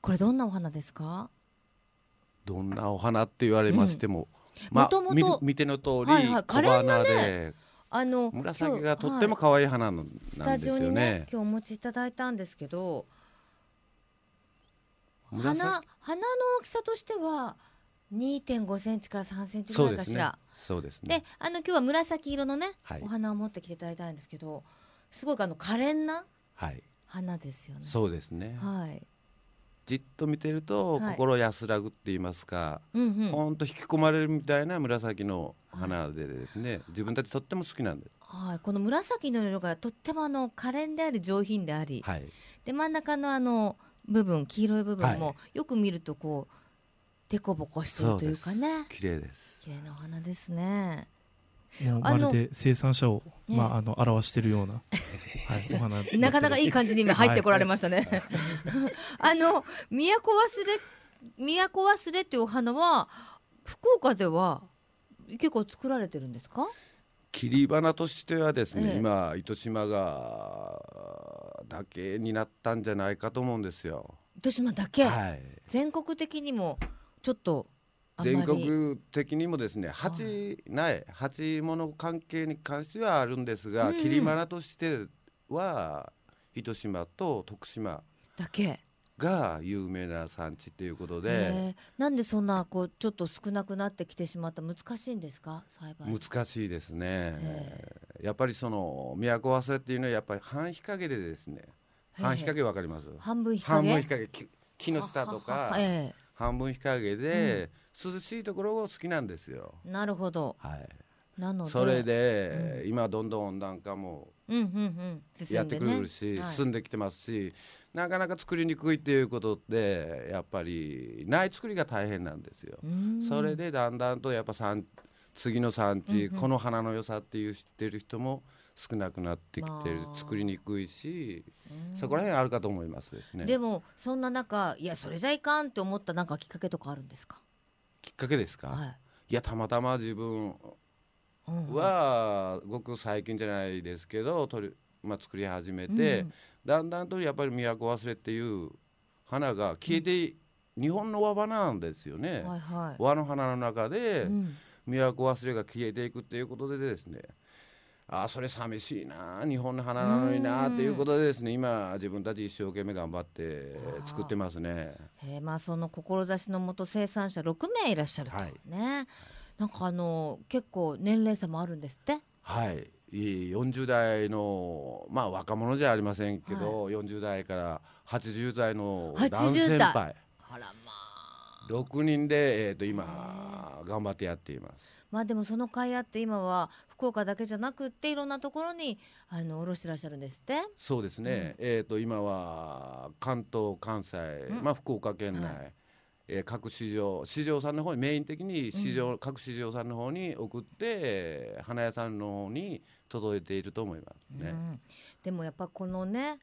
[SPEAKER 1] これどんなお花ですか？
[SPEAKER 6] どんなお花って言われましても、うん、まあ、見ての通り、はいはい、小花で、ね、
[SPEAKER 1] あの
[SPEAKER 6] 紫がとっても可愛い花なんですよね、はい、スタジオにね
[SPEAKER 1] 今日お持ちいただいたんですけど花花の大きさとしては2.5センチから3センチぐらいかしら。
[SPEAKER 6] そうですね。
[SPEAKER 1] で、あの今日は紫色のね、はい、お花を持ってきていただいたんですけど、すごくあの可憐な花ですよね。
[SPEAKER 6] そうですね。
[SPEAKER 1] はい。
[SPEAKER 6] じっと見てると心安らぐって言いますか、はい、ほんと引き込まれるみたいな紫の花でですね、はい、自分たちとっても好きなんです。
[SPEAKER 1] はい、この紫の色がとってもあの可憐であり上品であり、はい、で真ん中のあの部分黄色い部分もよく見るとこう凸凹してるというかね。
[SPEAKER 6] 綺麗です。
[SPEAKER 1] 綺麗なお花ですね。
[SPEAKER 5] もうまるで生産者を、まあ、あの表しているような、はい、お花
[SPEAKER 1] なかなかいい感じに今入ってこられましたね。はい、あの都忘れ都忘れっていうお花は福岡では結構作られてるんですか？
[SPEAKER 6] 切り花としてはですね、ええ、今糸島がだけになったんじゃないかと思うんですよ。
[SPEAKER 1] 糸島だけ、はい、全国的にもちょっと
[SPEAKER 6] 全国的にもですね鉢苗鉢物関係に関してはあるんですが、うん、切り花としては糸島と徳島。
[SPEAKER 1] だけ
[SPEAKER 6] が有名な産地っていうことで。
[SPEAKER 1] なんでそんなこうちょっと少なくなってきてしまった？難しいんですか？栽培。
[SPEAKER 6] 難しいですね。やっぱりその都忘れっていうのはやっぱり半日陰でですね。半日陰わかります？
[SPEAKER 1] 半分日陰？
[SPEAKER 6] 半分日陰。木の下とか半分日陰で、涼しいところを好きなんですよ。
[SPEAKER 1] なるほど。
[SPEAKER 6] はい。なのでそれで、うん、今どんどん温暖化もやってくるし、ねはい、進んできてますしなかなか作りにくいっていうことでやっぱり苗作りが大変なんですよ。それでだんだんとやっぱ産次の産地、うんうん、この花の良さっていう知ってる人も少なくなってきてる、まあ、作りにくいし、そこら辺あるかと思いますですね。
[SPEAKER 1] でもそんな中いやそれじゃいかんって思ったなんかきっかけとかあるんですか？
[SPEAKER 6] きっかけですか、はい、いやたまたま自分はごく最近じゃないですけど取り、まあ、作り始めて、うん、だんだんとやっぱり都忘れっていう花が消えて、うん、日本の和花なんですよね、はいはい、和の花の中で、うん。都忘れが消えていくっていうことでですね。ああそれ寂しいな日本の花なのになっていうことでですね。今自分たち一生懸命頑張って作ってますね。
[SPEAKER 1] えー、まあその志のもと生産者6名いらっしゃるとね、はい、なんかあの結構年齢差もあるんですって？
[SPEAKER 6] はい。40代のまあ若者じゃありませんけど、はい、40代から80代の男先輩。あらまあ。6人で、えー、と今頑張ってやっています。
[SPEAKER 1] まあでもその会あって今は福岡だけじゃなくっていろんなところにあの卸してらっしゃるんですって？
[SPEAKER 6] そうですね、うん、えっ、ー、と今は関東関西、うん、まあ福岡県内、はい、えー、各市場市場さんの方にメイン的に市場、うん、各市場さんの方に送って花屋さんの方に届いていると思いますね、
[SPEAKER 1] でもやっぱこのね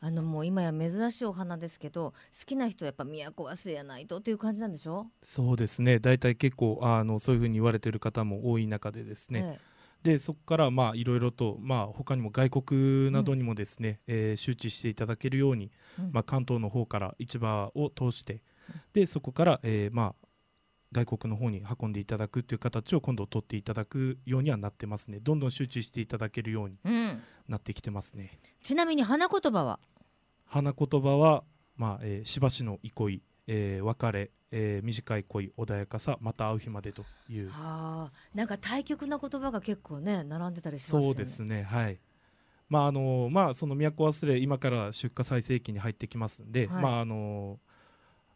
[SPEAKER 1] あのもう今や珍しいお花ですけど好きな人はやっぱ都忘れやないとっていう感じなんでしょ？
[SPEAKER 5] そうですね。大体結構あのそういうふうに言われてる方も多い中でですね、ええ、でそこからまあいろいろと、まあ、他にも外国などにもですね、うん、えー、周知していただけるように、うん、まあ、関東の方から市場を通してでそこから、えー、まあ外国の方に運んでいただくっていう形を今度取っていただくようにはなってますね。どんどん周知していただけるようになってきてますね、
[SPEAKER 1] うん、ちなみに花言葉は？
[SPEAKER 5] 花言葉は、まあえー、しばしの憩い、えー、別れ、えー、短い恋穏やかさまた会う日までという。
[SPEAKER 1] はあなんか対極な言葉が結構ね並んでたりしますね。
[SPEAKER 5] そうですね。はい。まああのまあその都忘れ今から出荷最盛期に入ってきますんで、はい、まああの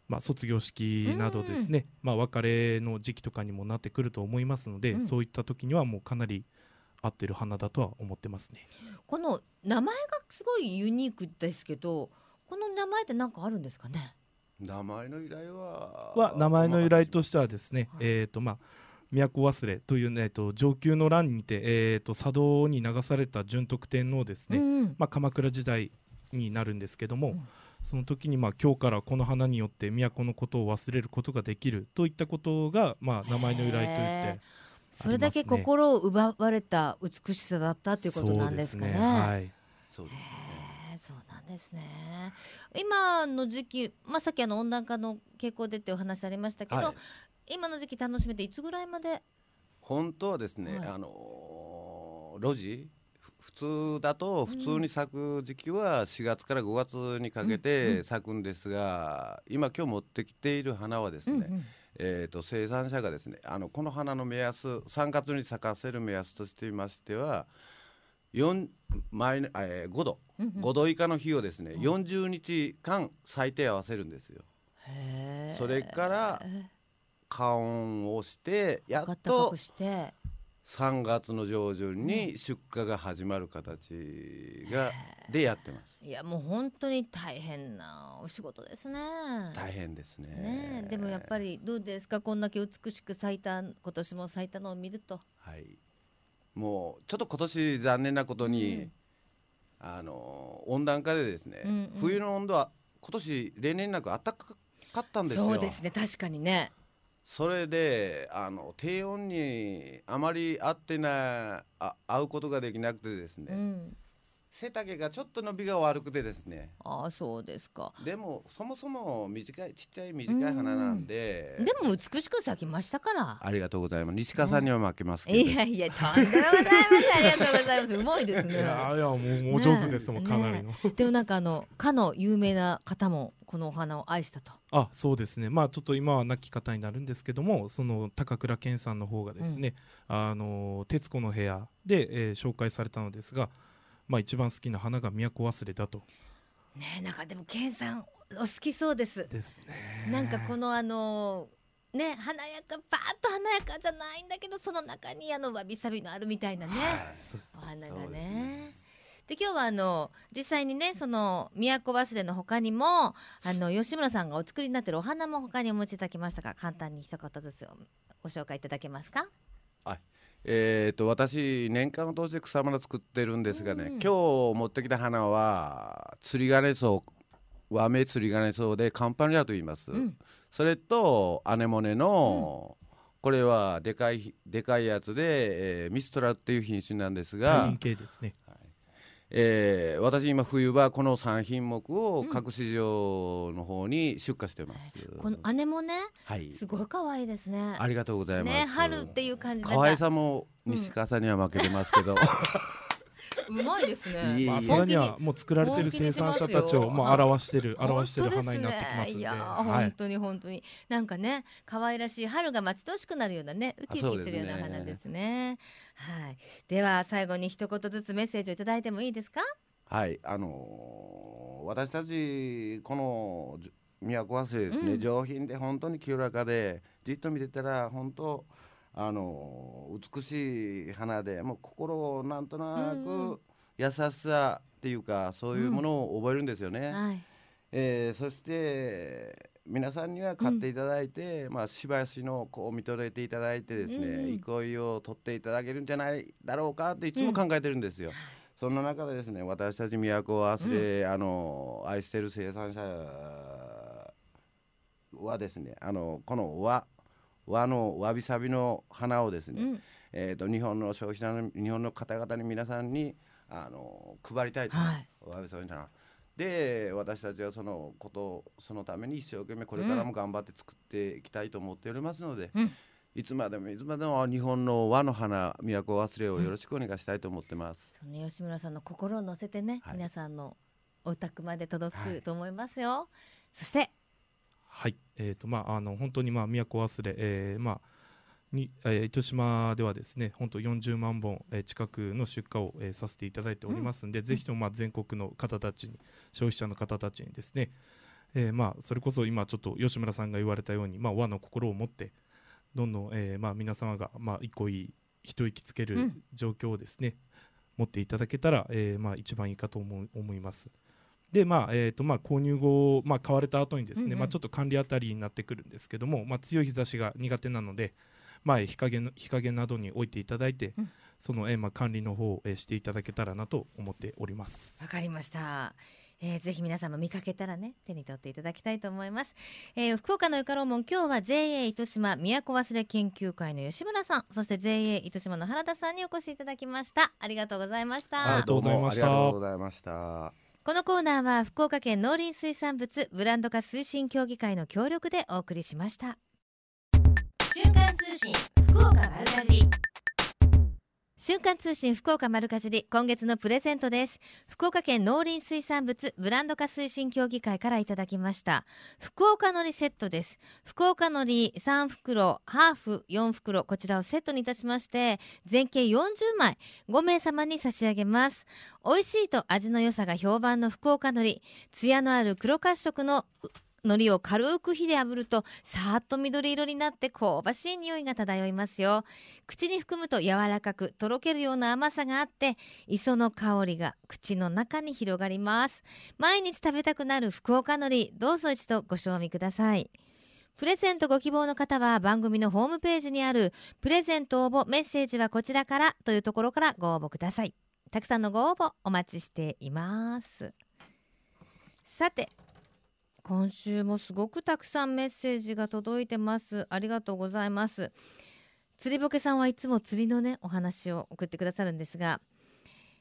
[SPEAKER 5] まあ、卒業式などですね、まあ、別れの時期とかにもなってくると思いますので、うん、そういった時にはもうかなり合ってる花だとは思ってますね。
[SPEAKER 1] この名前がすごいユニークですけどこの名前って何かあるんですかね？
[SPEAKER 6] 名前の由来は
[SPEAKER 5] は名前の由来としてはですね、はい、えっ、ー、とまあ都忘れというね、えー、と上級の乱にて、えーと、佐渡に流された順徳天皇ですね、うん、まあ、鎌倉時代になるんですけども、うん、その時にまあ今日からこの花によって都のことを忘れることができるといったことが、まあ、名前の由来といって
[SPEAKER 1] それだけ心を奪われた美しさだったということなんですかね。ねはい、そうですね。そうなんですね。今の時期、まあ、さっきあの温暖化の傾向でってお話ありましたけど、はい、今の時期楽しめていつぐらいまで
[SPEAKER 6] 本当はですね、はい、あの路地普通だと普通に咲く時期は4月から5月にかけて咲くんですが、今今日持ってきている花はですね、うんうん、えーと、生産者がですねあのこの花の目安3月に咲かせる目安としていましては4マイ、えー、5度、うんうん、5度以下の日をですね、うん、40日間最低合わせるんですよ。それから加温をしてやっと3月の上旬に出荷が始まる形が、でやってます。
[SPEAKER 1] いやもう本当に大変なお仕事ですね。
[SPEAKER 6] 大変ですね。
[SPEAKER 1] ねでもやっぱりどうですか？こんだけ美しく咲いた今年も咲いたのを見ると。
[SPEAKER 6] はい。もうちょっと今年残念なことに、うん、あの温暖化でですね、うんうん、冬の温度は今年例年なく暖かかったんですよ。
[SPEAKER 1] そうですね確かにね。
[SPEAKER 6] それであの低温にあまり合ってないあ合うことができなくてですね、うん、背丈がちょっと伸びが悪くてですね。
[SPEAKER 1] ああそうですか。
[SPEAKER 6] でもそもそも短いちっちゃい短い花なんで、
[SPEAKER 1] うん、でも美しく咲きましたから。
[SPEAKER 6] ありがとうございます。西川さんには負けますけど、
[SPEAKER 1] いやいやとんでもございますありがとうございます。うまいですね。い
[SPEAKER 5] やいやもうもう上手ですもん、ね、かなりの、
[SPEAKER 1] でもなんかあのかの有名な方もこのお花を愛したと。
[SPEAKER 5] あそうですね。まあちょっと今は亡き方になるんですけどもその高倉健さんの方がですね「うん、あの徹子の部屋で」えー、紹介されたのですがまあ、一番好きな花が都忘れだと。
[SPEAKER 1] ねなんかでも健さんお好きそうです。
[SPEAKER 5] ですね。
[SPEAKER 1] なんかこのあのね華やかバーッと華やかじゃないんだけどその中にあのわびさびのあるみたいなね、はい、お花がね。で今日はあの実際にねその都忘れの他にもあの吉村さんがお作りになってるお花も他にお持ちいただきましたが簡単に一言ずつご紹介いただけますか？
[SPEAKER 6] はいえーと、私年間を通して草花作ってるんですがね、うん、今日持ってきた花は釣り金草和名釣り金草でカンパニアと言います、うん、それとアネモネの、うん、これはでかいでかいやつで、えー、ミストラっていう品種なんですが、
[SPEAKER 5] 系ですね、
[SPEAKER 6] えー、私今冬はこの3品目を各市場の方に出荷してます、
[SPEAKER 1] うん、この姉もね、はい、すごい可愛いですね。
[SPEAKER 6] ありがとうございます、ね、
[SPEAKER 1] 春っていう感じ
[SPEAKER 6] 可愛さも西川さんには負けてますけど、う ん
[SPEAKER 1] うまいですね。
[SPEAKER 5] まあ、さらにはもう作られてる生産者たちをもう表してる、表してる花になってきますんで。いや、
[SPEAKER 1] 本当に本当に、なんかね、可愛らしい春が待ち遠しくなるようなね、ウキウキするような花ですね。はい。では最後に一言ずつメッセージをいただいてもいいですか？
[SPEAKER 6] はい、あのー、私たちこの都忘れですね、うん、上品で本当に清らかでじっと見てたら本当あの美しい花でもう心をなんとなく優しさっていうかそういうものを覚えるんですよね。うんはい、えー、そして皆さんには買っていただいて、うん、まあしばしのこう見とれていただいてですね、うん、憩いを取っていただけるんじゃないだろうかっていつも考えてるんですよ。そんな中でですね私たち都を忘れ、あの愛してる生産者はですねあのこの和和のわびさびの花をですね、うん、えーと、日本の消費者の日本の方々に皆さんにあの配りたいと、はい、わびさびの花。で私たちはそのことそのために一生懸命これからも頑張って作っていきたいと思っておりますので、うん、いつまでもいつまでも日本の和の花都忘れをよろしくお願いしたいと思ってます。
[SPEAKER 1] うん、そね吉村さんの心を乗せてね、はい、皆さんのお宅まで届くと思いますよ。はい、そして
[SPEAKER 5] はい、えーとまあ、あの本当に、まあ、都忘れ、えーまあにえー、糸島ではですね本当40万本、えー、近くの出荷を、えー、させていただいておりますので、うん、ぜひとも、まあ、全国の方たちに消費者の方たちにですね、えーまあ、それこそ今ちょっと吉村さんが言われたように、まあ、和の心を持ってどんどん、えーまあ、皆様が、まあ、一個いい一息つける状況をですね、うん、持っていただけたら、えーまあ、一番いいかと思思います。でまあえーとまあ、購入後、まあ、買われた後にですね、うんうん、まあ、ちょっと管理あたりになってくるんですけども、まあ、強い日差しが苦手なので、まあ、日陰の日陰などに置いていただいて、うん、その、えーまあ、管理の方を、えー、していただけたらなと思っております。
[SPEAKER 1] わかりました、えー、ぜひ皆様見かけたらね手に取っていただきたいと思います、えー、福岡のゆかろうもん今日は JA 糸島都忘れ研究会の吉村さんそして JA 糸島の原田さんにお越しいただきました。ありがとうございました。
[SPEAKER 5] ありがとうございました
[SPEAKER 1] このコーナーは福岡県農林水産物ブランド化推進協議会の協力でお送りしました。
[SPEAKER 7] 瞬間通信福岡丸かじ
[SPEAKER 1] 瞬間通信福岡丸かじり今月のプレゼントです。福岡県農林水産物ブランド化推進協議会からいただきました。福岡のりセットです。福岡のり3袋ハーフ4袋こちらをセットにいたしまして全計40枚5名様に差し上げます。美味しいと味の良さが評判の福岡のり艶のある黒褐色の海苔を軽く火で炙るとさーっと緑色になって香ばしい匂いが漂いますよ。口に含むと柔らかくとろけるような甘さがあって磯の香りが口の中に広がります。毎日食べたくなる福岡海苔どうぞ一度ご賞味ください。プレゼントご希望の方は番組のホームページにあるプレゼント応募メッセージはこちらからというところからご応募ください。たくさんのご応募お待ちしています。さて今週もすごくたくさんメッセージが届いてます。ありがとうございます。釣りぼけさんはいつも釣りのねお話を送ってくださるんですが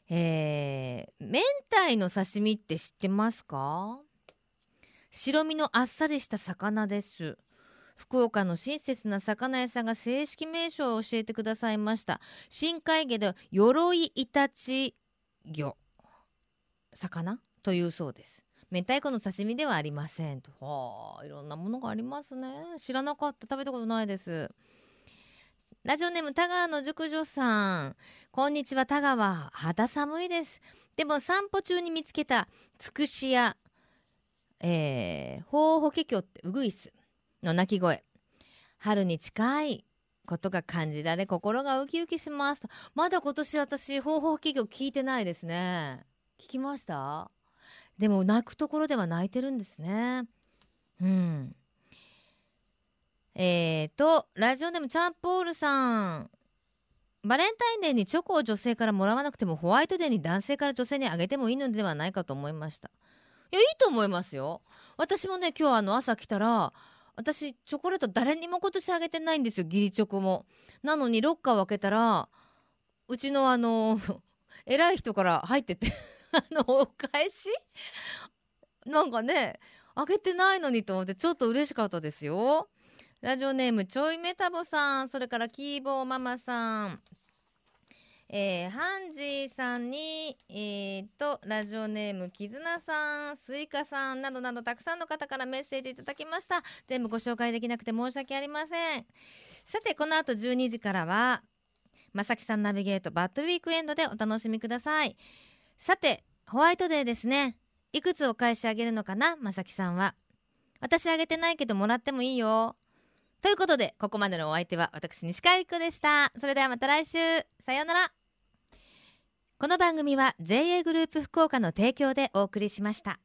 [SPEAKER 1] えー、明太の刺身って知ってますか？白身のあっさりした魚です。福岡の親切な魚屋さんが正式名称を教えてくださいました。深海魚で鎧イタチ魚。魚というそうです。明太子の刺身ではありませんと。はあいろんなものがありますね。知らなかった。食べたことないです。ラジオネーム田川の熟女さん。こんにちは田川。肌寒いです。でも散歩中に見つけたつくしやえー、ホウホケキョってウグイスの鳴き声。春に近い。ことが感じられ心がウキウキします。まだ今年私ホウホケキョ聞いてないですね。聞きました？でも泣くところでは泣いてるんですね。うん。えーとラジオネームチャンポールさん。バレンタインデーにチョコを女性からもらわなくてもホワイトデーに男性から女性にあげてもいいのではないかと思いました。いやいいと思いますよ。私もね今日あの朝来たら私チョコレート誰にも今年あげてないんですよ義理チョコも。なのにロッカーを開けたらうちのあの 偉い人から入ってて。のお返し？なんかねあげてないのにと思ってちょっと嬉しかったですよラジオネームちょいメタボさんそれからキーボーママさんえー、ハンジーさんに、えー、と、ラジオネーム、キズナさん、スイカさんなどなどたくさんの方からメッセージいただきました。全部ご紹介できなくて申し訳ありません。さて、この後12時からは、まさきさんナビゲートバッドウィークエンドでお楽しみください。さて、ホワイトデーですね。いくつお返しあげるのかな、まさきさんは。私あげてないけどもらってもいいよ。ということで、ここまでのお相手は私、西川由紀子でした。それではまた来週。さようなら。この番組は JA グループ福岡の提供でお送りしました。